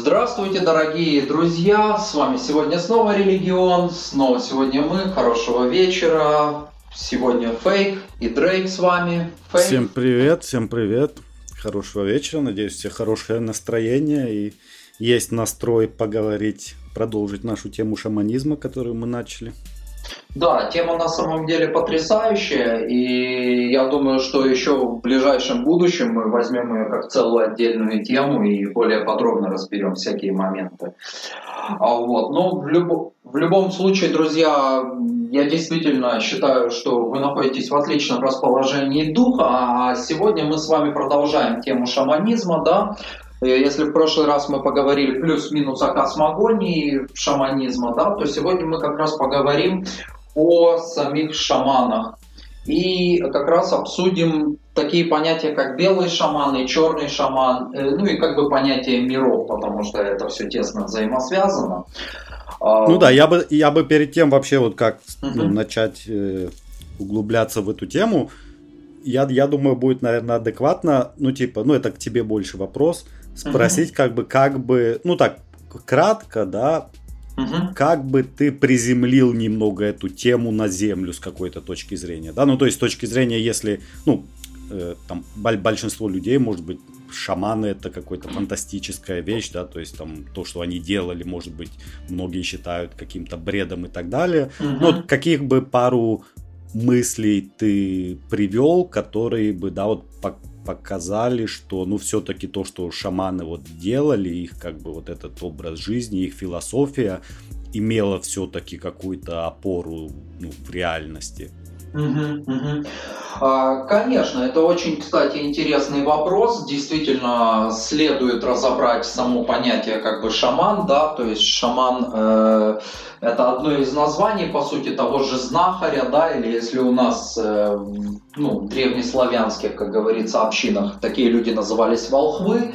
Здравствуйте, дорогие друзья! С вами сегодня снова Религион, снова сегодня мы. Хорошего вечера. Сегодня Фейк и Дрейк с вами. Фейк. Всем привет, всем привет. Хорошего вечера. Надеюсь, у всех хорошее настроение и есть настрой поговорить, продолжить нашу тему шаманизма, которую мы начали. Да, тема на самом деле потрясающая, и я думаю, что еще в ближайшем будущем мы возьмем ее как целую отдельную тему и более подробно разберем всякие моменты. А вот. Но в, люб... в любом случае, друзья, я действительно считаю, что вы находитесь в отличном расположении духа, а сегодня мы с вами продолжаем тему шаманизма, да, если в прошлый раз мы поговорили плюс-минус о космогонии шаманизма, да, то сегодня мы как раз поговорим о самих шаманах. И как раз обсудим такие понятия, как белый шаман и черный шаман, э, ну и как бы понятие миров, потому что это все тесно взаимосвязано. А, ну да, я бы, я бы перед тем вообще вот как угу. начать э, углубляться в эту тему, я, я думаю, будет, наверное, адекватно, ну типа, ну это к тебе больше вопрос, спросить угу. как бы, как бы, ну так, кратко, да, угу. как бы ты приземлил немного эту тему на землю с какой-то точки зрения, да, ну то есть с точки зрения, если, ну, э, там большинство людей, может быть, шаманы это какая-то фантастическая вещь, да, то есть там то, что они делали, может быть, многие считают каким-то бредом и так далее. Угу. Ну, вот каких бы пару мыслей ты привел, которые бы, да, вот показали, что, ну, все-таки то, что шаманы вот делали, их как бы вот этот образ жизни, их философия имела все-таки какую-то опору ну, в реальности. А, конечно, это очень, кстати, интересный вопрос. Действительно, следует разобрать само понятие как бы шаман, да, то есть шаман э, это одно из названий, по сути, того же знахаря, да, или если у нас, э, ну, древнеславянских, как говорится, общинах такие люди назывались волхвы,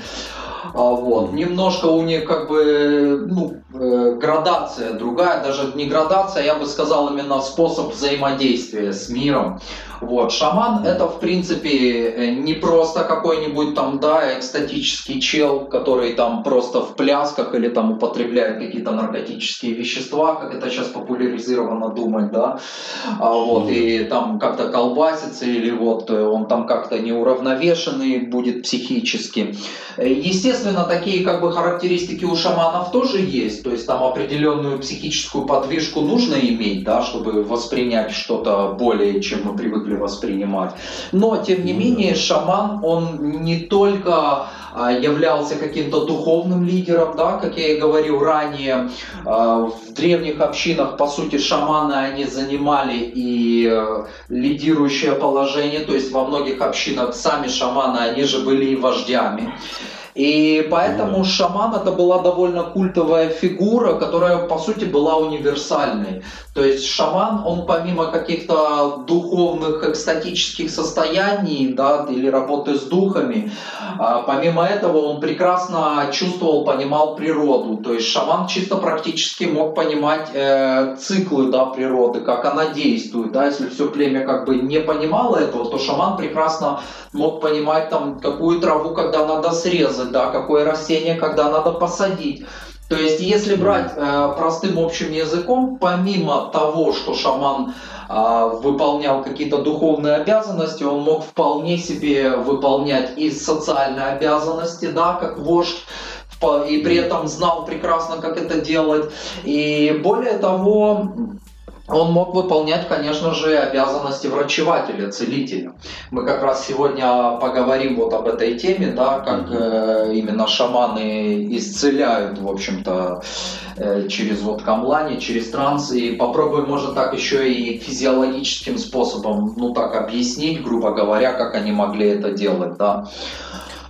а, вот. Немножко у них как бы ну, э, градация другая, даже не градация, я бы сказал именно способ взаимодействия с миром. Вот. Шаман это в принципе э, не просто какой-нибудь там, да, экстатический чел, который там просто в плясках или там употребляет какие-то наркотические вещества, как это сейчас популяризировано думать, да, а вот, и там как-то колбасится или вот э, он там как-то неуравновешенный будет психически. Естественно, такие как бы характеристики у шаманов тоже есть, то есть там определенную психическую подвижку нужно иметь, да, чтобы воспринять что-то более, чем мы привыкли воспринимать. Но, тем не менее, шаман, он не только а, являлся каким-то духовным лидером, да, как я и говорил ранее, а, в древних общинах, по сути, шаманы, они занимали и э, лидирующее положение, то есть во многих общинах сами шаманы, они же были и вождями. И поэтому шаман это была довольно культовая фигура, которая по сути была универсальной. То есть шаман, он помимо каких-то духовных экстатических состояний да, или работы с духами, а, помимо этого он прекрасно чувствовал, понимал природу. То есть шаман чисто практически мог понимать э, циклы да, природы, как она действует. Да. Если все племя как бы не понимало этого, то шаман прекрасно мог понимать, там, какую траву когда надо срезать, да, какое растение когда надо посадить. То есть, если брать э, простым общим языком, помимо того, что шаман э, выполнял какие-то духовные обязанности, он мог вполне себе выполнять и социальные обязанности, да, как вождь, и при этом знал прекрасно, как это делать. И более того, он мог выполнять, конечно же, обязанности врачевателя, целителя. Мы как раз сегодня поговорим вот об этой теме, да, как э, именно шаманы исцеляют, в общем-то, э, через вот камлани, через транс, и попробуем, может, так еще и физиологическим способом, ну так, объяснить, грубо говоря, как они могли это делать, да.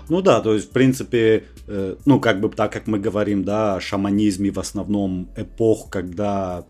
Ну да, то есть, в принципе, э, ну, как бы так, как мы говорим, да, о шаманизме в основном эпох, когда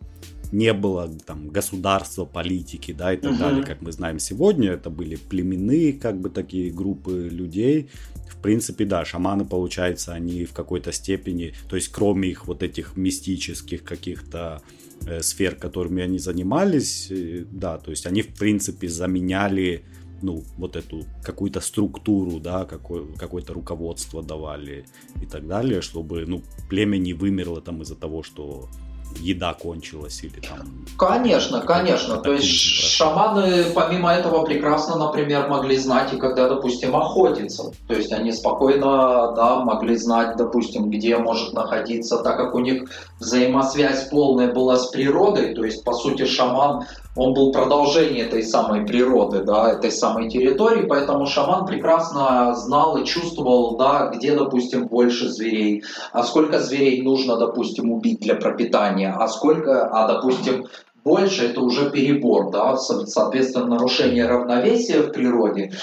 не было там государства, политики, да, и так угу. далее, как мы знаем сегодня. Это были племенные, как бы, такие группы людей. В принципе, да, шаманы, получается, они в какой-то степени, то есть кроме их вот этих мистических каких-то э, сфер, которыми они занимались, э, да, то есть они, в принципе, заменяли ну, вот эту какую-то структуру, да, какой, какое-то руководство давали и так далее, чтобы, ну, племя не вымерло там из-за того, что еда кончилась или там... Конечно, конечно. То есть шаманы помимо этого прекрасно, например, могли знать и когда, допустим, охотиться. То есть они спокойно, да, могли знать, допустим, где может находиться, так как у них взаимосвязь полная была с природой. То есть, по сути, шаман он был продолжение этой самой природы, да, этой самой территории, поэтому шаман прекрасно знал и чувствовал, да, где, допустим, больше зверей, а сколько зверей нужно, допустим, убить для пропитания, а сколько, а, допустим, больше это уже перебор, да, соответственно, нарушение равновесия в природе,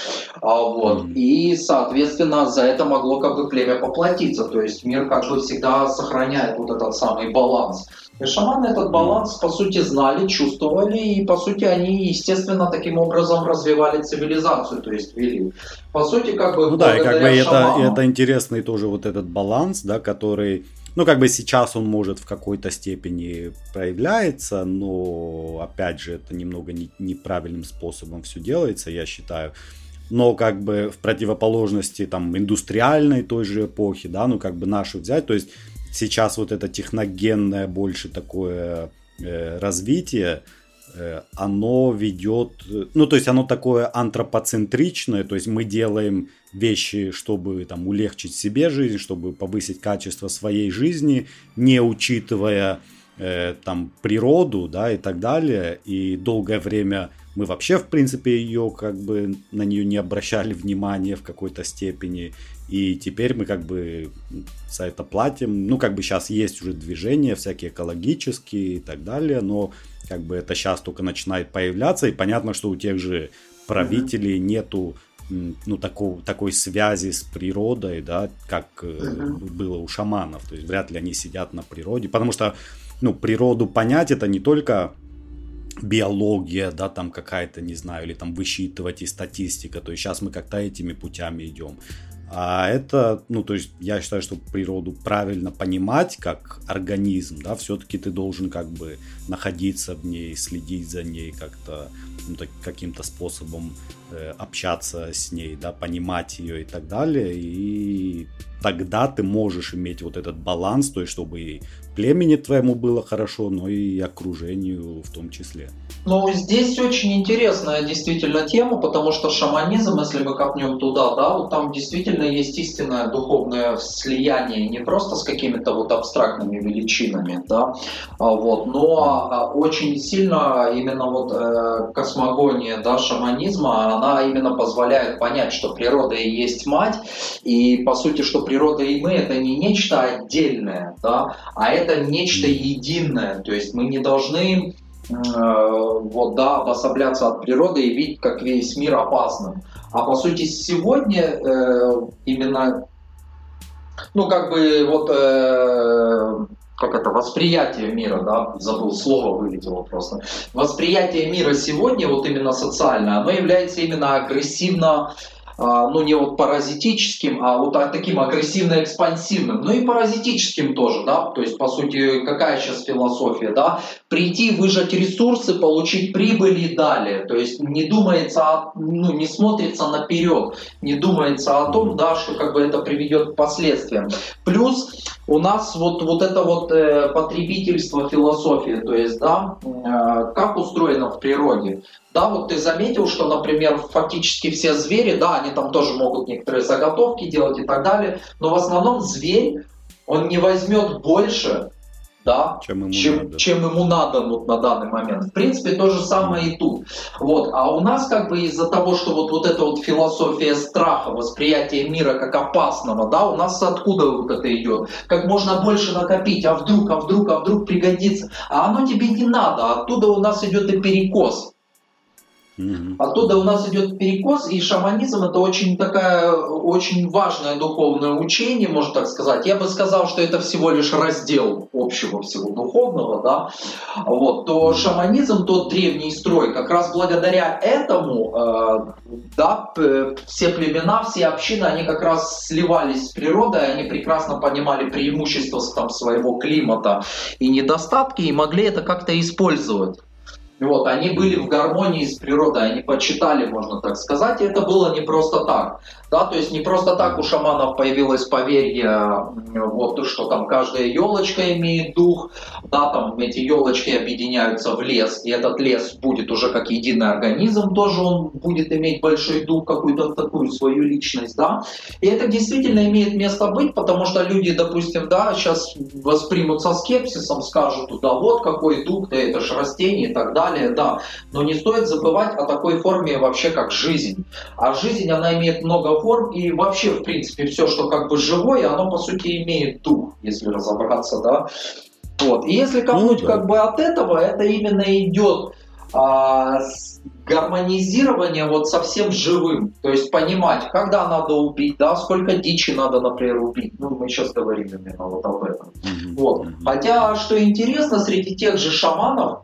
а, вот, и, соответственно, за это могло как бы племя поплатиться, то есть мир как бы всегда сохраняет вот этот самый баланс. И шаманы этот баланс, по сути, знали, чувствовали, и, по сути, они, естественно, таким образом развивали цивилизацию, то есть вели. По сути, как бы... Ну да, и как бы это, это интересный тоже вот этот баланс, да, который ну, как бы сейчас он может в какой-то степени проявляется, но, опять же, это немного не, неправильным способом все делается, я считаю. Но как бы в противоположности там индустриальной той же эпохи, да, ну как бы нашу взять, то есть сейчас вот это техногенное больше такое э, развитие, э, оно ведет, ну то есть оно такое антропоцентричное, то есть мы делаем вещи, чтобы там улегчить себе жизнь, чтобы повысить качество своей жизни, не учитывая э, там природу, да, и так далее. И долгое время мы вообще, в принципе, ее как бы на нее не обращали внимания в какой-то степени. И теперь мы как бы за это платим. Ну, как бы сейчас есть уже движения всякие экологические и так далее, но как бы это сейчас только начинает появляться. И понятно, что у тех же правителей mm-hmm. нету ну, такого, такой связи с природой, да, как uh-huh. было у шаманов. То есть вряд ли они сидят на природе. Потому что, ну, природу понять это не только биология, да, там какая-то, не знаю, или там высчитывать и статистика. То есть сейчас мы как-то этими путями идем. А это, ну, то есть я считаю, что природу правильно понимать как организм, да, все-таки ты должен как бы находиться в ней, следить за ней как-то, ну, так, каким-то способом общаться с ней, да, понимать ее и так далее. И тогда ты можешь иметь вот этот баланс, то есть чтобы и племени твоему было хорошо, но и окружению в том числе. Ну, здесь очень интересная действительно тема, потому что шаманизм, если мы копнем туда, да, вот там действительно есть истинное духовное слияние не просто с какими-то вот абстрактными величинами, да, а вот, но а, очень сильно именно вот э, космогония, да, шаманизма, она именно позволяет понять, что природа и есть мать, и по сути, что природа и мы это не нечто отдельное, да, а это нечто единое, то есть мы не должны Э, вот, да, обособляться от природы и видеть, как весь мир опасным. А по сути сегодня э, именно, ну как бы вот, э, как это, восприятие мира, да, забыл слово, вылетело просто. Восприятие мира сегодня, вот именно социальное, оно является именно агрессивно а, ну не вот паразитическим, а вот таким агрессивно-экспансивным, ну и паразитическим тоже, да, то есть по сути какая сейчас философия, да, прийти, выжать ресурсы, получить прибыль и далее, то есть не думается, ну не смотрится наперед, не думается о том, да, что как бы это приведет к последствиям. Плюс у нас вот, вот это вот э, потребительство философии, то есть, да, э, как устроено в природе. Да, вот ты заметил, что, например, фактически все звери, да, они там тоже могут некоторые заготовки делать и так далее, но в основном зверь, он не возьмет больше, да, чем ему, чем, надо. чем ему надо вот на данный момент. В принципе, то же самое и тут. Вот. А у нас как бы из-за того, что вот, вот эта вот философия страха, восприятие мира как опасного, да, у нас откуда вот это идет? Как можно больше накопить, а вдруг, а вдруг, а вдруг пригодится. А оно тебе не надо, оттуда у нас идет и перекос. Оттуда у нас идет перекос, и шаманизм это очень такая, очень важное духовное учение, можно так сказать. Я бы сказал, что это всего лишь раздел общего всего духовного, да. Вот, то шаманизм, тот древний строй, как раз благодаря этому, э, да, все племена, все общины, они как раз сливались с природой, они прекрасно понимали преимущества там, своего климата и недостатки, и могли это как-то использовать. Вот, они были в гармонии с природой, они почитали, можно так сказать, и это было не просто так. Да, то есть не просто так у шаманов появилось поверье, вот, что там каждая елочка имеет дух, да, там эти елочки объединяются в лес, и этот лес будет уже как единый организм, тоже он будет иметь большой дух, какую-то такую свою личность, да. И это действительно имеет место быть, потому что люди, допустим, да, сейчас воспримут со скепсисом, скажут, да вот какой дух, да это же растение и так далее, да. Но не стоит забывать о такой форме вообще, как жизнь. А жизнь, она имеет много форм, и вообще, в принципе, все, что как бы живое, оно, по сути, имеет дух, если разобраться, да. Вот. И если копнуть ну, да. как бы от этого, это именно идет а, гармонизирование вот совсем живым. То есть понимать, когда надо убить, да, сколько дичи надо, например, убить. Ну, мы сейчас говорим именно вот об этом. Вот. Хотя, что интересно, среди тех же шаманов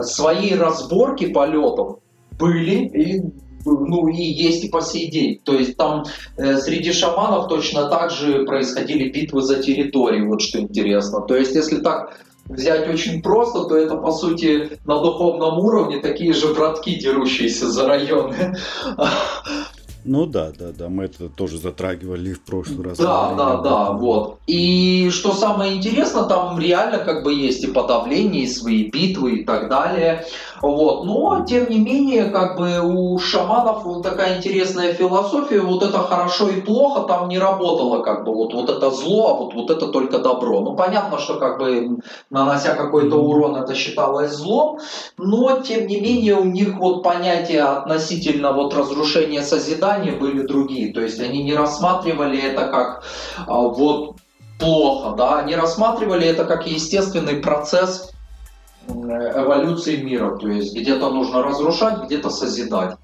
свои разборки полетов были и ну и есть и по сей день. То есть там э, среди шаманов точно так же происходили битвы за территорию, вот что интересно. То есть если так взять очень просто, то это по сути на духовном уровне такие же братки, дерущиеся за районы. Ну да, да, да, мы это тоже затрагивали в прошлый раз. Да, да, да, вот. И что самое интересное, там реально как бы есть и подавление, и свои битвы и так далее. Вот. Но, тем не менее, как бы у шаманов вот такая интересная философия, вот это хорошо и плохо там не работало, как бы вот, вот это зло, а вот, вот это только добро. Ну, понятно, что как бы нанося какой-то урон это считалось злом, но, тем не менее, у них вот понятия относительно вот разрушения созидания были другие. То есть они не рассматривали это как а, вот плохо, да, они рассматривали это как естественный процесс эволюции мира. То есть где-то нужно разрушать, где-то созидать.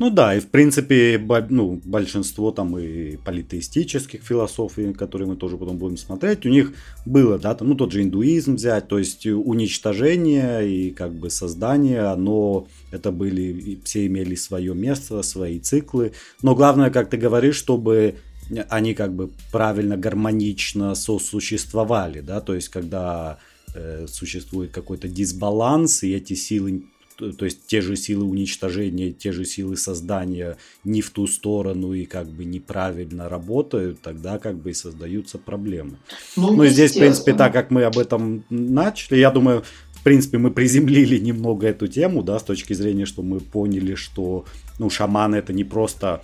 Ну да, и в принципе ну, большинство там и политеистических философий, которые мы тоже потом будем смотреть, у них было, да, там, ну тот же индуизм взять, то есть уничтожение и как бы создание, но это были, все имели свое место, свои циклы, но главное, как ты говоришь, чтобы они как бы правильно, гармонично сосуществовали, да, то есть когда Э, существует какой-то дисбаланс, и эти силы, то есть те же силы уничтожения, те же силы создания не в ту сторону и как бы неправильно работают, тогда как бы и создаются проблемы. Ну, ну здесь, в принципе, так как мы об этом начали, я думаю, в принципе, мы приземлили немного эту тему, да, с точки зрения, что мы поняли, что, ну, шаман это не просто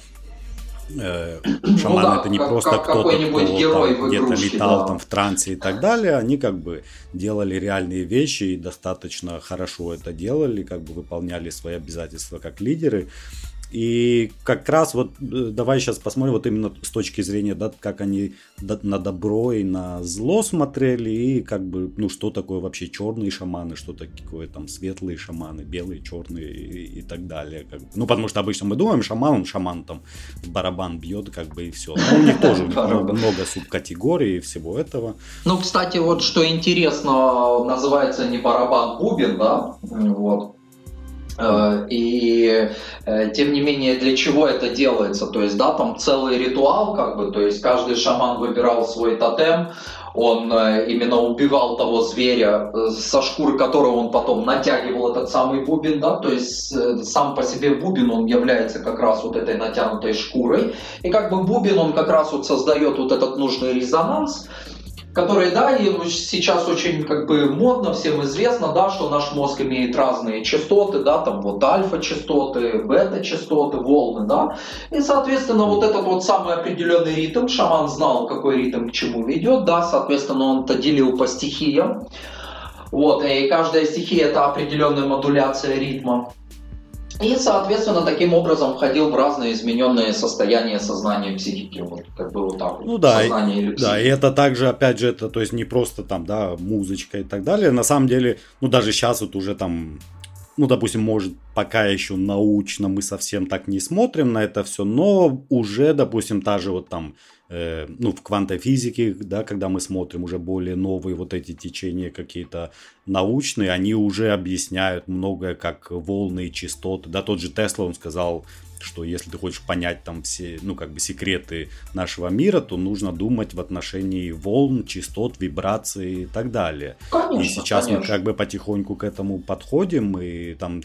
э, шаман ну, да, это не как, просто кто-то, кто где-то летал да. там в трансе и так далее, они как бы делали реальные вещи и достаточно хорошо это делали, как бы выполняли свои обязательства как лидеры. И как раз вот э, давай сейчас посмотрим вот именно с точки зрения, да, как они на добро и на зло смотрели, и как бы, ну, что такое вообще черные шаманы, что такое там светлые шаманы, белые, черные и, и так далее. Как бы. Ну, потому что обычно мы думаем, шаман, он шаман там в барабан бьет, как бы и все. Но у них тоже много субкатегорий и всего этого. Ну, кстати, вот что интересно, называется не барабан, бубен, да, вот. Э, и э, тем не менее, для чего это делается? То есть, да, там целый ритуал, как бы, то есть каждый шаман выбирал свой тотем, он э, именно убивал того зверя, со шкуры которого он потом натягивал этот самый бубен, да, то есть сам по себе бубен, он является как раз вот этой натянутой шкурой, и как бы бубен, он как раз вот создает вот этот нужный резонанс, которые, да, и сейчас очень как бы модно, всем известно, да, что наш мозг имеет разные частоты, да, там вот альфа-частоты, бета-частоты, волны, да, и, соответственно, вот этот вот самый определенный ритм, шаман знал, какой ритм к чему ведет, да, соответственно, он это делил по стихиям, вот, и каждая стихия это определенная модуляция ритма. И, соответственно, таким образом входил в разные измененные состояния сознания психики. Вот как бы вот так. Ну да, Сознание или да, и это также, опять же, это то есть не просто там, да, музычка и так далее. На самом деле, ну даже сейчас вот уже там ну, допустим, может, пока еще научно мы совсем так не смотрим на это все, но уже, допустим, та же вот там Э, ну, в квантовой физике, да, когда мы смотрим уже более новые вот эти течения какие-то научные, они уже объясняют многое, как волны и частоты. Да, тот же Тесла, он сказал, что если ты хочешь понять там все, ну, как бы секреты нашего мира, то нужно думать в отношении волн, частот, вибраций и так далее. Конечно, и сейчас конечно. мы как бы потихоньку к этому подходим, и там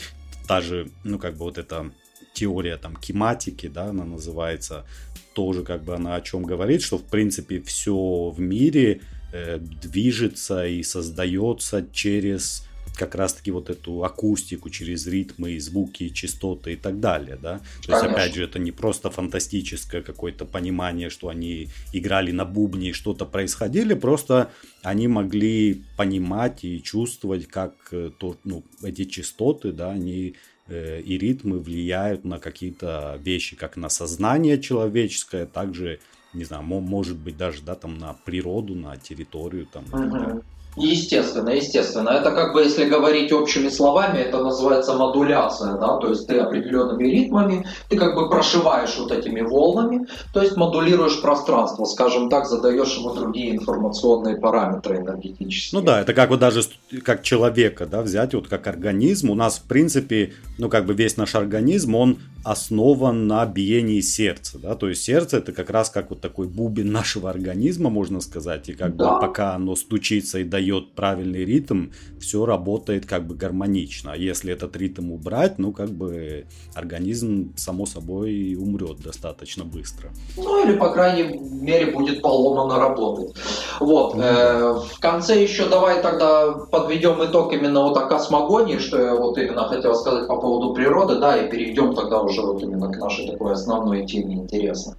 та же, ну, как бы вот эта теория там кематики, да, она называется, тоже как бы она о чем говорит, что в принципе все в мире э, движется и создается через как раз-таки вот эту акустику через ритмы, звуки, частоты и так далее, да. То Конечно. есть, опять же, это не просто фантастическое какое-то понимание, что они играли на бубне и что-то происходило, просто они могли понимать и чувствовать, как э, то, ну, эти частоты, да, они и ритмы влияют на какие-то вещи, как на сознание человеческое, также, не знаю, может быть даже, да, там на природу, на территорию, там, угу. Естественно, естественно. Это как бы, если говорить общими словами, это называется модуляция, да, то есть ты определенными ритмами, ты как бы прошиваешь вот этими волнами, то есть модулируешь пространство, скажем так, задаешь ему другие информационные параметры энергетические. Ну да, это как вот даже как человека, да, взять вот как организм, у нас в принципе, ну как бы весь наш организм, он основан на биении сердца, да, то есть сердце это как раз как вот такой бубен нашего организма, можно сказать, и как да. бы пока оно стучится и дает правильный ритм, все работает как бы гармонично, а если этот ритм убрать, ну как бы организм само собой умрет достаточно быстро. Ну или по крайней мере будет поломано работать. Вот, mm э, в конце еще давай тогда подведем итог именно вот о космогонии, что я вот именно хотел сказать по поводу природы, да, и перейдем тогда уже уже вот именно к нашей такой основной теме интересно.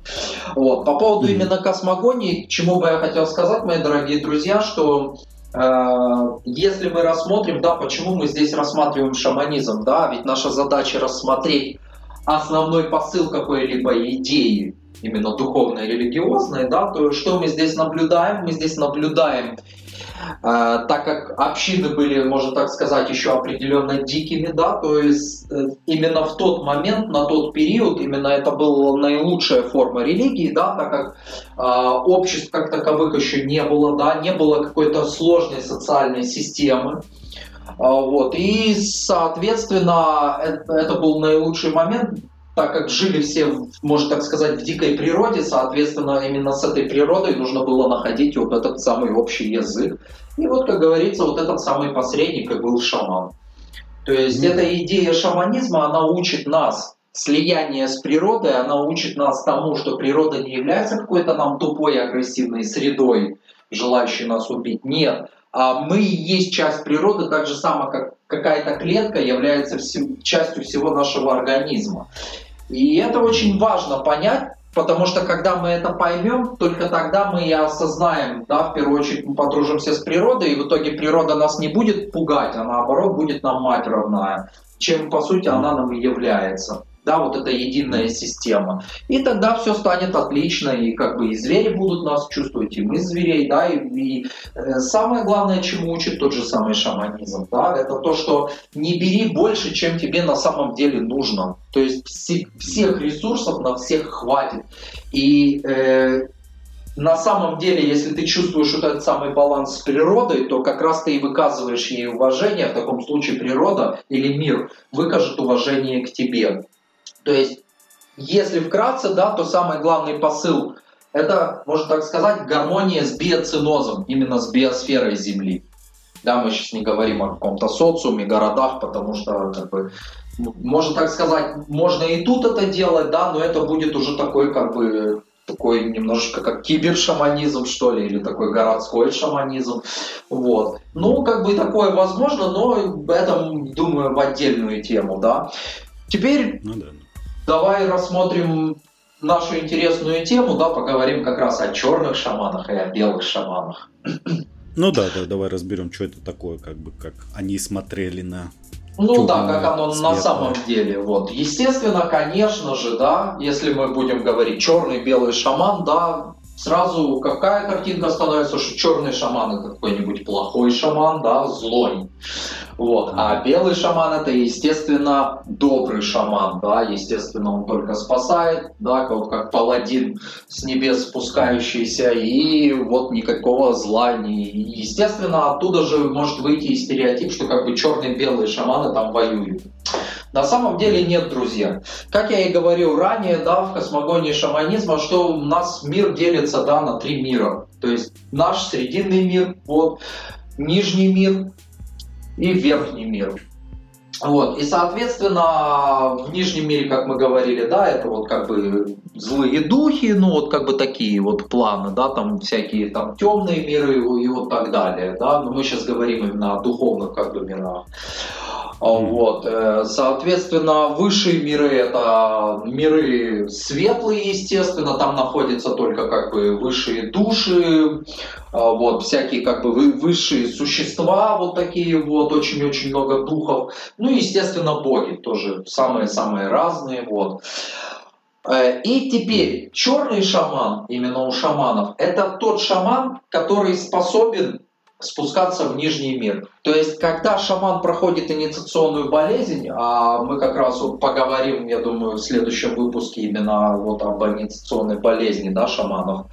Вот. По поводу именно космогонии, к чему бы я хотел сказать, мои дорогие друзья, что э, если мы рассмотрим, да, почему мы здесь рассматриваем шаманизм, да, ведь наша задача рассмотреть основной посыл какой-либо идеи, именно духовной, религиозной, да, то что мы здесь наблюдаем? Мы здесь наблюдаем так как общины были, можно так сказать, еще определенно дикими, да, то есть э, именно в тот момент, на тот период, именно это была наилучшая форма религии, да, так как э, обществ как таковых еще не было, да, не было какой-то сложной социальной системы, вот, и, соответственно, это, это был наилучший момент так как жили все, можно так сказать, в дикой природе, соответственно, именно с этой природой нужно было находить вот этот самый общий язык. И вот, как говорится, вот этот самый посредник и был шаман. То есть mm-hmm. эта идея шаманизма, она учит нас слияние с природой, она учит нас тому, что природа не является какой-то нам тупой агрессивной средой, желающей нас убить. Нет, а мы и есть часть природы, так же само, как какая-то клетка является частью всего нашего организма. И это очень важно понять, потому что когда мы это поймем, только тогда мы и осознаем, да, в первую очередь мы подружимся с природой, и в итоге природа нас не будет пугать, а наоборот будет нам мать родная, чем по сути она нам и является да, вот эта единая система. И тогда все станет отлично, и как бы и звери будут нас чувствовать, и мы зверей, да, и, и э, самое главное, чему учит тот же самый шаманизм, да, это то, что не бери больше, чем тебе на самом деле нужно. То есть все, всех ресурсов на всех хватит. И э, на самом деле, если ты чувствуешь вот этот самый баланс с природой, то как раз ты и выказываешь ей уважение. В таком случае природа или мир выкажет уважение к тебе. То есть, если вкратце, да, то самый главный посыл – это, можно так сказать, гармония с биоцинозом, именно с биосферой Земли. Да, мы сейчас не говорим о каком-то социуме, городах, потому что, как бы, можно так сказать, можно и тут это делать, да, но это будет уже такой, как бы, такой немножечко как кибершаманизм, что ли, или такой городской шаманизм. Вот. Ну, как бы такое возможно, но это, думаю, в отдельную тему, да. Теперь ну, да. Давай рассмотрим нашу интересную тему, да, поговорим как раз о черных шаманах и о белых шаманах. Ну да, да, давай разберем, что это такое, как бы, как они смотрели на ну да, как оно на самом деле. Вот. Естественно, конечно же, да, если мы будем говорить черный, белый шаман, да, сразу какая картинка становится, что черный шаман это какой-нибудь плохой шаман, да, злой. Вот. А белый шаман это, естественно, добрый шаман, да, естественно, он только спасает, да, вот как паладин с небес спускающийся, и вот никакого зла не... Естественно, оттуда же может выйти и стереотип, что как бы черные белые шаманы там воюют. На самом деле нет, друзья. Как я и говорил ранее, да, в космогонии шаманизма, что у нас мир делится, да, на три мира. То есть наш срединный мир, вот, нижний мир и верхний мир. Вот. И, соответственно, в нижнем мире, как мы говорили, да, это вот как бы злые духи, ну вот как бы такие вот планы, да, там всякие там темные миры и вот так далее, да, но мы сейчас говорим именно о духовных как бы мирах. Вот. Э, соответственно, высшие миры это миры светлые, естественно, там находятся только как бы высшие души, а, вот, всякие как бы высшие существа, вот такие вот, очень-очень много духов. Ну и, естественно, боги тоже самые-самые разные, вот. Э, и теперь черный шаман, именно у шаманов, это тот шаман, который способен спускаться в нижний мир. То есть, когда шаман проходит инициационную болезнь, а мы как раз вот поговорим, я думаю, в следующем выпуске именно вот об инициационной болезни, да, шаманов,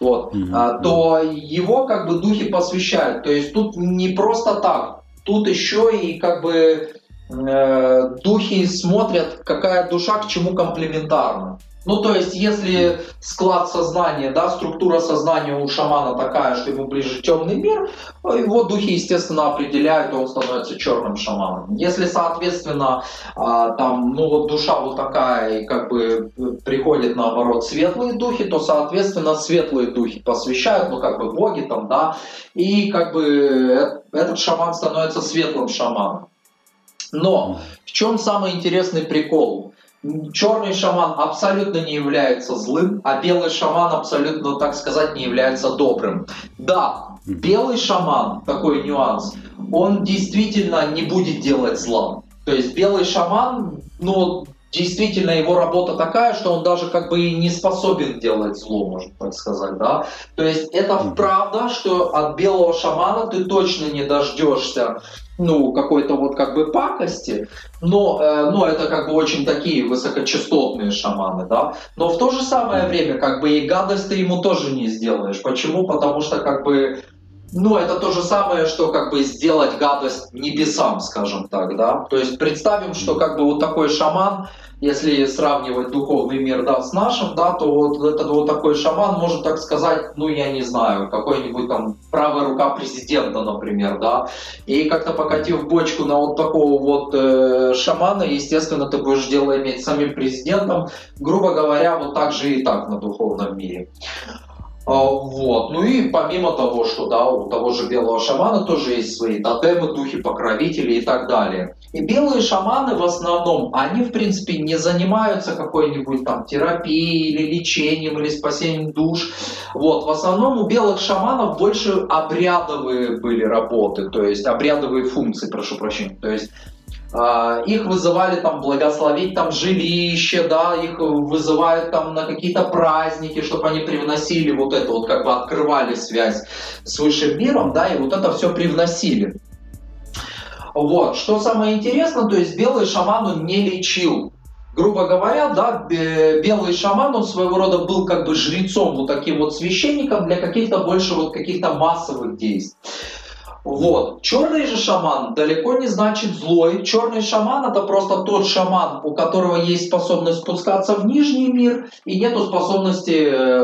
вот, mm-hmm. то его как бы духи посвящают. То есть, тут не просто так, тут еще и как бы э, духи смотрят, какая душа к чему комплементарна. Ну, то есть, если склад сознания, да, структура сознания у шамана такая, что ему ближе темный мир, его духи, естественно, определяют, и он становится черным шаманом. Если, соответственно, а, там, ну, вот душа вот такая, и как бы приходит, наоборот, светлые духи, то, соответственно, светлые духи посвящают, ну, как бы боги там, да, и как бы э, этот шаман становится светлым шаманом. Но в чем самый интересный прикол? Черный шаман абсолютно не является злым, а белый шаман абсолютно, так сказать, не является добрым. Да, белый шаман, такой нюанс, он действительно не будет делать зла. То есть белый шаман, ну, действительно его работа такая, что он даже как бы и не способен делать зло, можно так сказать, да. То есть это правда, что от белого шамана ты точно не дождешься ну, какой-то вот как бы пакости, но, э, но это как бы очень такие высокочастотные шаманы, да, но в то же самое время как бы и гадость ты ему тоже не сделаешь. Почему? Потому что как бы ну, это то же самое, что как бы сделать гадость небесам, скажем так, да. То есть представим, что как бы вот такой шаман, если сравнивать духовный мир да, с нашим, да, то вот этот вот такой шаман может так сказать, ну я не знаю, какой-нибудь там правая рука президента, например, да, и как-то покатив бочку на вот такого вот э, шамана, естественно, ты будешь дело иметь самим президентом, грубо говоря, вот так же и так на духовном мире. А, вот. Ну и помимо того, что да, у того же белого шамана тоже есть свои тотемы, духи, покровители и так далее. И белые шаманы в основном, они в принципе не занимаются какой-нибудь там терапией или лечением или спасением душ. Вот. В основном у белых шаманов больше обрядовые были работы, то есть обрядовые функции, прошу прощения. То есть а, их вызывали там благословить там жилище, да, их вызывают там на какие-то праздники, чтобы они привносили вот это вот, как бы открывали связь с высшим миром, да, и вот это все привносили. Вот, что самое интересное, то есть белый шаман он не лечил. Грубо говоря, да, белый шаман, он своего рода был как бы жрецом, вот таким вот священником для каких-то больше вот каких-то массовых действий. Вот. Черный же шаман далеко не значит злой. Черный шаман это просто тот шаман, у которого есть способность спускаться в нижний мир и нету способности э, э,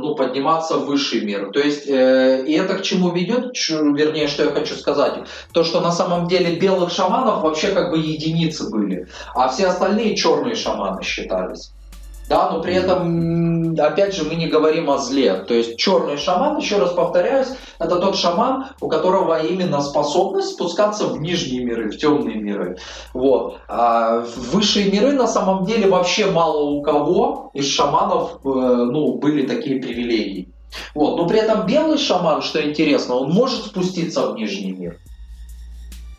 ну, подниматься в высший мир. То есть, э, и это к чему ведет, вернее, что я хочу сказать, то, что на самом деле белых шаманов вообще как бы единицы были, а все остальные черные шаманы считались. Да, но при этом, опять же, мы не говорим о зле. То есть черный шаман, еще раз повторяюсь, это тот шаман, у которого именно способность спускаться в нижние миры, в темные миры. Вот. А высшие миры на самом деле вообще мало у кого из шаманов э, ну, были такие привилегии. Вот. Но при этом белый шаман, что интересно, он может спуститься в нижний мир.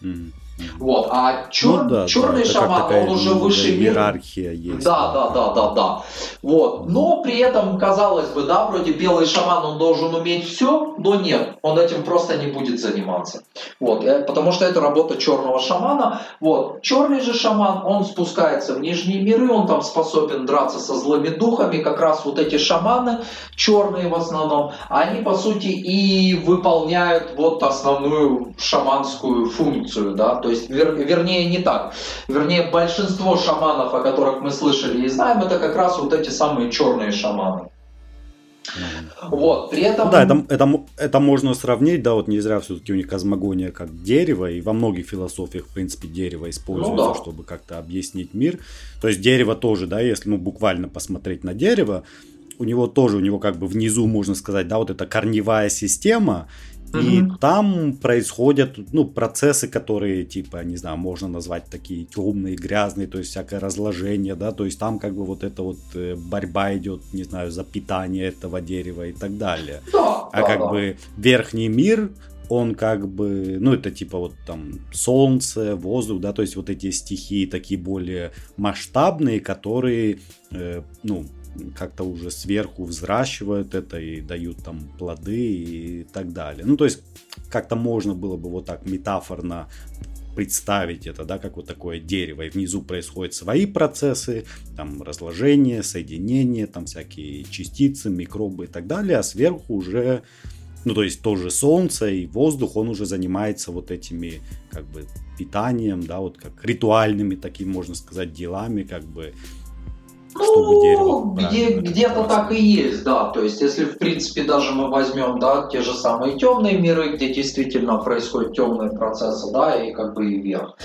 Mm-hmm. Вот. А чер... ну, да, черный да, шаман, он уже выше иерархия есть. Да, да, да, да, да. Вот. Но при этом, казалось бы, да, вроде белый шаман, он должен уметь все, но нет, он этим просто не будет заниматься. Вот. Э, потому что это работа черного шамана. Вот. Черный же шаман, он спускается в нижние миры, он там способен драться со злыми духами. Как раз вот эти шаманы, черные в основном, они по сути и выполняют вот основную шаманскую функцию, да, То есть, вер, вернее, не так. Вернее, большинство шаманов, о которых мы слышали и знаем, это как раз вот эти самые черные шаманы. Вот, при этом... Да, это, это, это можно сравнить, да, вот не зря все-таки у них космогония как дерево, и во многих философиях, в принципе, дерево используется, ну, да. чтобы как-то объяснить мир. То есть дерево тоже, да, если ну буквально посмотреть на дерево, у него тоже, у него как бы внизу, можно сказать, да, вот эта корневая система, и угу. там происходят ну, процессы, которые, типа, не знаю, можно назвать такие темные, грязные, то есть всякое разложение, да, то есть там как бы вот эта вот э, борьба идет, не знаю, за питание этого дерева и так далее. Да, а да, как да. бы верхний мир, он как бы, ну это типа вот там солнце, воздух, да, то есть вот эти стихии такие более масштабные, которые, э, ну, как-то уже сверху взращивают это и дают там плоды и так далее. Ну, то есть как-то можно было бы вот так метафорно представить это, да, как вот такое дерево, и внизу происходят свои процессы, там разложение, соединение, там всякие частицы, микробы и так далее, а сверху уже, ну, то есть тоже солнце и воздух, он уже занимается вот этими, как бы, питанием, да, вот как ритуальными такими, можно сказать, делами, как бы, чтобы дерево где, где-то так и есть, да. То есть, если в принципе даже мы возьмем, да, те же самые темные миры, где действительно происходят темные процессы, да, и как бы и вверх.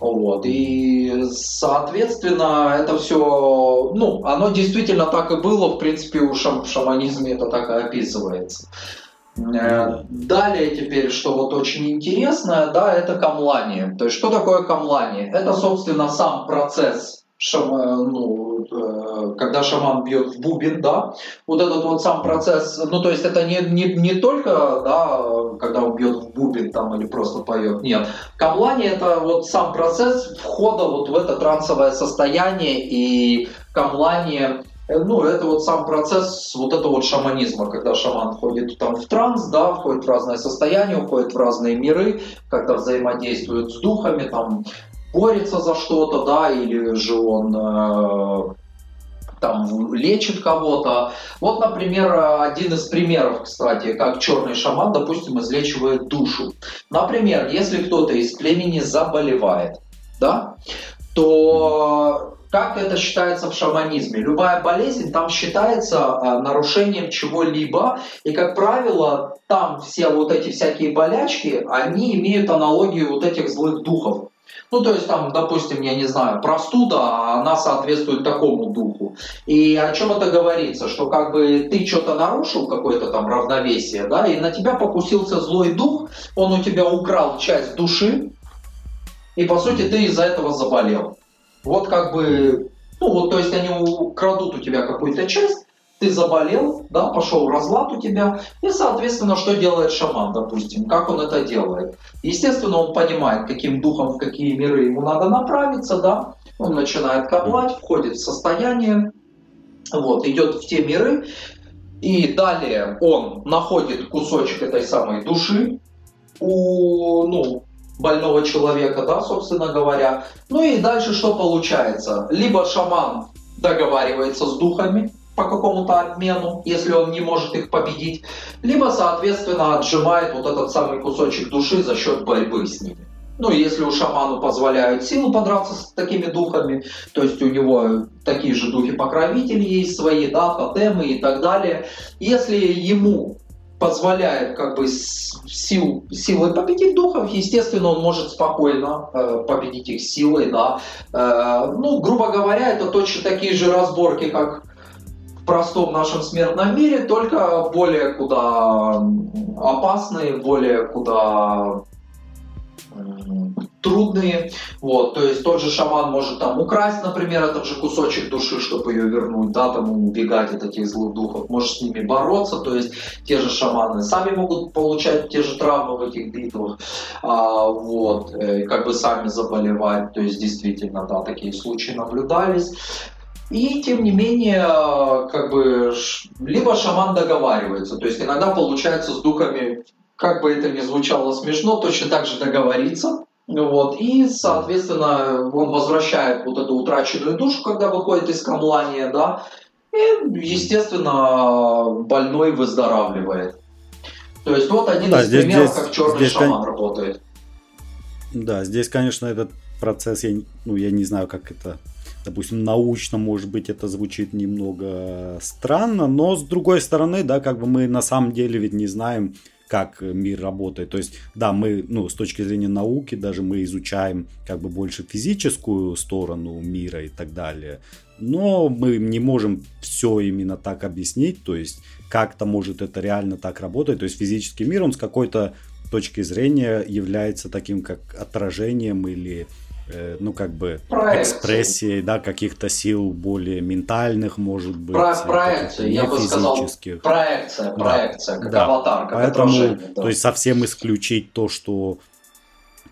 Вот. И, соответственно, это все, ну, оно действительно так и было, в принципе, у шам шаманизме это так и описывается. Э, далее теперь, что вот очень интересно, да, это камлание. То есть, что такое камлание? Это, собственно, сам процесс шаман, ну, э, когда шаман бьет в бубен, да, вот этот вот сам процесс, ну, то есть это не, не, не только, да, когда он бьет в бубен там или просто поет, нет. Камлани это вот сам процесс входа вот в это трансовое состояние и камлани э, ну, это вот сам процесс вот этого вот шаманизма, когда шаман входит там в транс, да, входит в разное состояние, уходит в разные миры, когда взаимодействует с духами, там, борется за что-то, да, или же он э, там лечит кого-то. Вот, например, один из примеров, кстати, как черный шаман, допустим, излечивает душу. Например, если кто-то из племени заболевает, да, то как это считается в шаманизме? Любая болезнь там считается э, нарушением чего-либо, и, как правило, там все вот эти всякие болячки, они имеют аналогию вот этих злых духов. Ну, то есть там, допустим, я не знаю, простуда, а она соответствует такому духу. И о чем это говорится? Что как бы ты что-то нарушил, какое-то там равновесие, да, и на тебя покусился злой дух, он у тебя украл часть души, и по сути ты из-за этого заболел. Вот как бы, ну вот, то есть они украдут у тебя какую-то часть, ты заболел, да, пошел разлад у тебя, и, соответственно, что делает шаман, допустим, как он это делает. Естественно, он понимает, каким духом, в какие миры ему надо направиться, да, он начинает копать, входит в состояние, вот, идет в те миры, и далее он находит кусочек этой самой души у, ну, больного человека, да, собственно говоря. Ну и дальше что получается? Либо шаман договаривается с духами, по какому-то обмену, если он не может их победить, либо, соответственно, отжимает вот этот самый кусочек души за счет борьбы с ними. Ну, если у шаману позволяют силу подраться с такими духами, то есть у него такие же духи-покровители есть свои, да, тотемы и так далее. Если ему позволяет как бы сил, силой победить духов, естественно, он может спокойно э, победить их силой, да. Э, ну, грубо говоря, это точно такие же разборки, как простом нашем смертном мире, только более куда опасные, более куда трудные. Вот, то есть тот же шаман может там украсть, например, этот же кусочек души, чтобы ее вернуть, да, там убегать от этих злых духов, может с ними бороться, то есть те же шаманы сами могут получать те же травмы в этих битвах, а, вот, э, как бы сами заболевать, то есть действительно, да, такие случаи наблюдались. И тем не менее, как бы, либо шаман договаривается, то есть иногда получается с духами, как бы это ни звучало смешно, точно так же договориться, вот, и, соответственно, он возвращает вот эту утраченную душу, когда выходит из камлания, да, и, естественно, больной выздоравливает. То есть вот один да, из здесь, примеров, здесь, как черный здесь, шаман работает. Да, здесь, конечно, этот процесс, я, ну, я не знаю, как это, допустим, научно, может быть, это звучит немного странно, но с другой стороны, да, как бы мы на самом деле ведь не знаем, как мир работает. То есть, да, мы, ну, с точки зрения науки, даже мы изучаем как бы больше физическую сторону мира и так далее, но мы не можем все именно так объяснить, то есть, как-то может это реально так работать, то есть, физический мир, он с какой-то точки зрения является таким как отражением или ну, как бы Проекции. экспрессией, да, каких-то сил более ментальных, может быть. Про проекция, я бы сказал, проекция, проекция, да. как да. аватар, как Поэтому, отражение. Да. То есть совсем исключить то, что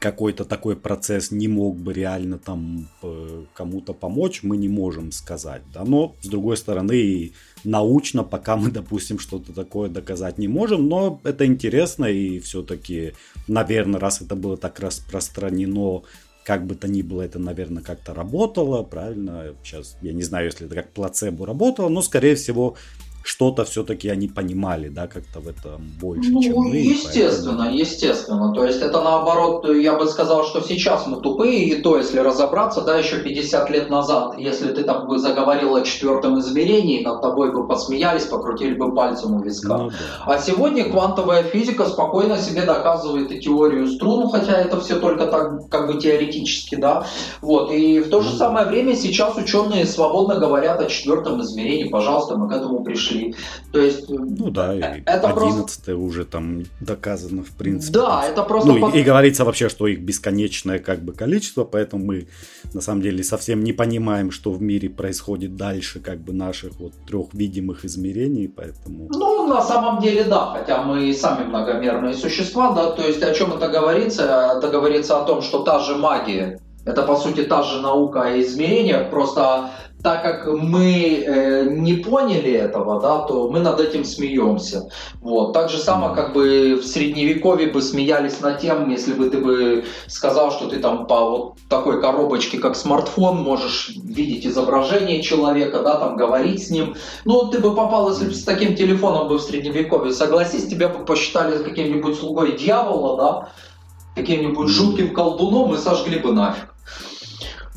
какой-то такой процесс не мог бы реально там э, кому-то помочь, мы не можем сказать, да, но с другой стороны научно пока мы, допустим, что-то такое доказать не можем, но это интересно и все-таки, наверное, раз это было так распространено как бы то ни было, это, наверное, как-то работало, правильно? Сейчас я не знаю, если это как плацебо работало, но, скорее всего, что-то все-таки они понимали, да, как-то в этом больше, ну, чем мы. Естественно, поэтому... естественно. То есть это наоборот, я бы сказал, что сейчас мы тупые, и то, если разобраться, да, еще 50 лет назад, если ты там бы заговорил о четвертом измерении, над тобой бы посмеялись, покрутили бы пальцем у виска. Ну, да. А сегодня квантовая физика спокойно себе доказывает и теорию струн, хотя это все только так, как бы теоретически, да. Вот. И в то же самое время сейчас ученые свободно говорят о четвертом измерении. Пожалуйста, мы к этому пришли пришли. То есть, ну да, и это 11 просто... уже там доказано, в принципе. Да, это просто... Ну, под... и, и говорится вообще, что их бесконечное как бы количество, поэтому мы на самом деле совсем не понимаем, что в мире происходит дальше как бы наших вот трех видимых измерений, поэтому... Ну, на самом деле, да, хотя мы сами многомерные существа, да, то есть о чем это говорится? Это говорится о том, что та же магия, это, по сути, та же наука о измерениях, просто так как мы э, не поняли этого, да, то мы над этим смеемся. Вот. Так же само, как бы в средневековье бы смеялись над тем, если бы ты бы сказал, что ты там по вот такой коробочке, как смартфон, можешь видеть изображение человека, да, там говорить с ним. Ну, ты бы попал, если бы с таким телефоном бы в средневековье, согласись, тебя бы посчитали каким-нибудь слугой дьявола, да, каким-нибудь жутким колдуном и сожгли бы нафиг.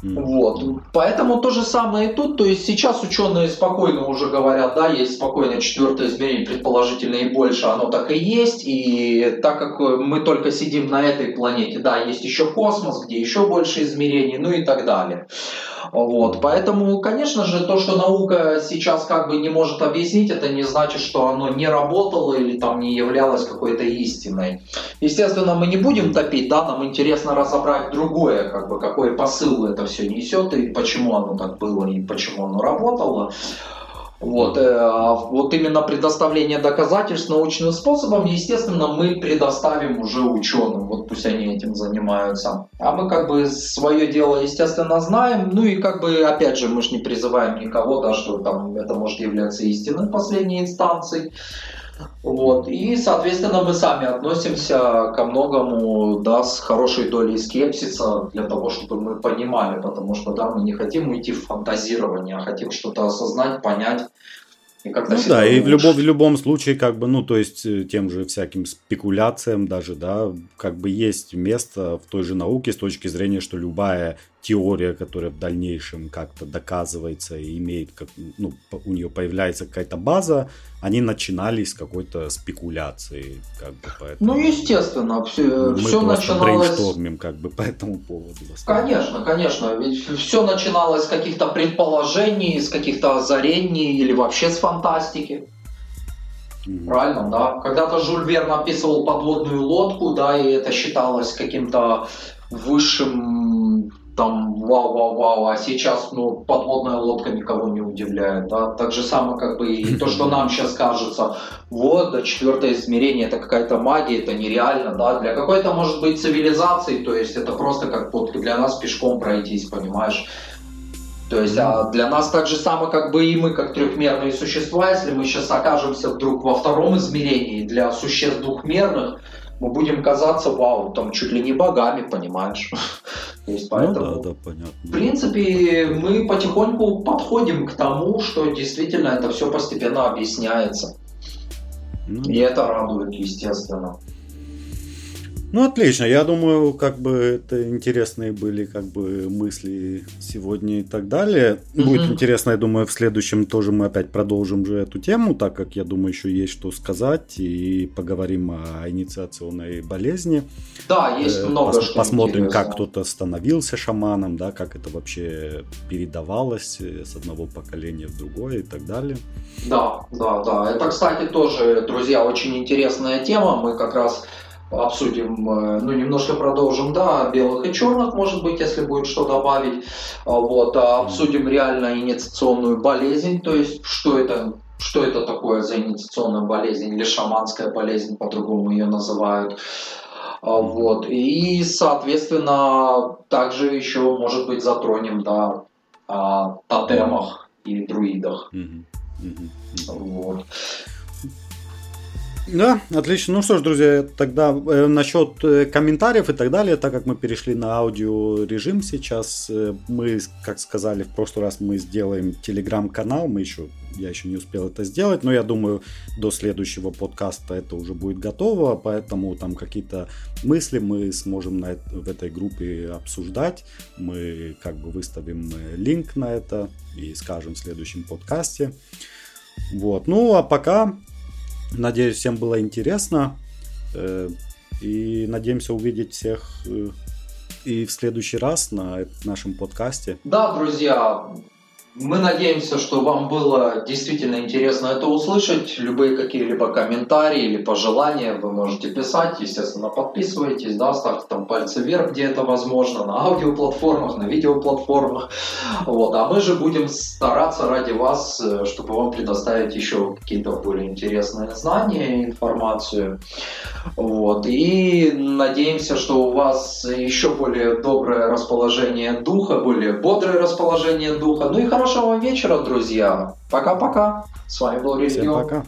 Вот. Поэтому то же самое и тут. То есть сейчас ученые спокойно уже говорят, да, есть спокойно четвертое измерение, предположительно и больше, оно так и есть. И так как мы только сидим на этой планете, да, есть еще космос, где еще больше измерений, ну и так далее. Вот. Поэтому, конечно же, то, что наука сейчас как бы не может объяснить, это не значит, что оно не работало или там не являлось какой-то истиной. Естественно, мы не будем топить, да, нам интересно разобрать другое, как бы, какой посыл это все несет и почему оно так было и почему оно работало. Вот, э, вот именно предоставление доказательств научным способом, естественно, мы предоставим уже ученым, вот пусть они этим занимаются. А мы как бы свое дело, естественно, знаем, ну и как бы, опять же, мы же не призываем никого, да, что там это может являться истиной последней инстанции. Вот. И, соответственно, мы сами относимся ко многому да, с хорошей долей скепсиса для того, чтобы мы понимали, потому что да, мы не хотим уйти в фантазирование, а хотим что-то осознать, понять и ну да, и в любом, в любом случае, как бы, ну, то есть, э, тем же всяким спекуляциям даже, да, как бы есть место в той же науке с точки зрения, что любая теория, которая в дальнейшем как-то доказывается и имеет, как, ну, у нее появляется какая-то база, они начинались с какой-то спекуляции, как бы, поэтому... Ну, естественно, все, мы все начиналось... брейнштормим, как бы, по этому поводу. Конечно, конечно, ведь все начиналось с каких-то предположений, с каких-то озарений или вообще с фантастики. Mm-hmm. Правильно, да. Когда-то Жюль Верн описывал подводную лодку, да, и это считалось каким-то высшим там вау-вау-вау, а сейчас ну, подводная лодка никого не удивляет. Да? Так же самое, как бы и то, что нам сейчас кажется, вот, да, четвертое измерение, это какая-то магия, это нереально, да, для какой-то, может быть, цивилизации, то есть это просто как вот для нас пешком пройтись, понимаешь? То есть а для нас так же самое, как бы и мы, как трехмерные существа, если мы сейчас окажемся вдруг во втором измерении, для существ двухмерных, мы будем казаться, вау, там чуть ли не богами, понимаешь? То есть поэтому, ну, да, да, понятно. в принципе, мы потихоньку подходим к тому, что действительно это все постепенно объясняется. Ну, И это радует, естественно. Ну, отлично. Я думаю, как бы это интересные были как бы мысли сегодня и так далее. Угу. Будет интересно, я думаю, в следующем тоже мы опять продолжим же эту тему, так как я думаю, еще есть что сказать и поговорим о инициационной болезни. Да, есть э, много Пос- что Посмотрим, интересно. как кто-то становился шаманом, да, как это вообще передавалось с одного поколения в другое и так далее. Да, да, да. Это, кстати, тоже, друзья, очень интересная тема. Мы как раз обсудим, э, ну, немножко продолжим, да, белых и черных, может быть, если будет что добавить. А, вот, а обсудим реально инициационную болезнь, то есть, что это, что это такое за инициационная болезнь или шаманская болезнь, по-другому ее называют. А, вот, и, соответственно, также еще, может быть, затронем, да, о тотемах и друидах. Mm-hmm. Mm-hmm. Вот. Да, отлично. Ну что ж, друзья, тогда э, насчет э, комментариев и так далее, так как мы перешли на аудиорежим сейчас, э, мы, как сказали, в прошлый раз мы сделаем телеграм-канал, мы еще, я еще не успел это сделать, но я думаю, до следующего подкаста это уже будет готово, поэтому там какие-то мысли мы сможем на, в этой группе обсуждать, мы как бы выставим э, линк на это и скажем в следующем подкасте. Вот, ну а пока Надеюсь, всем было интересно. Э, и надеемся увидеть всех э, и в следующий раз на нашем подкасте. Да, друзья, мы надеемся, что вам было действительно интересно это услышать. Любые какие-либо комментарии или пожелания вы можете писать. Естественно, подписывайтесь, да, ставьте там пальцы вверх, где это возможно, на аудиоплатформах, на видеоплатформах. Вот. А мы же будем стараться ради вас, э, чтобы вам предоставить еще какие-то более интересные знания и информацию. Вот. И надеемся, что у вас еще более доброе расположение духа, более бодрое расположение духа. Ну и хорошо Хорошего вечера, друзья. Пока-пока. С вами был Религион. Всем пока.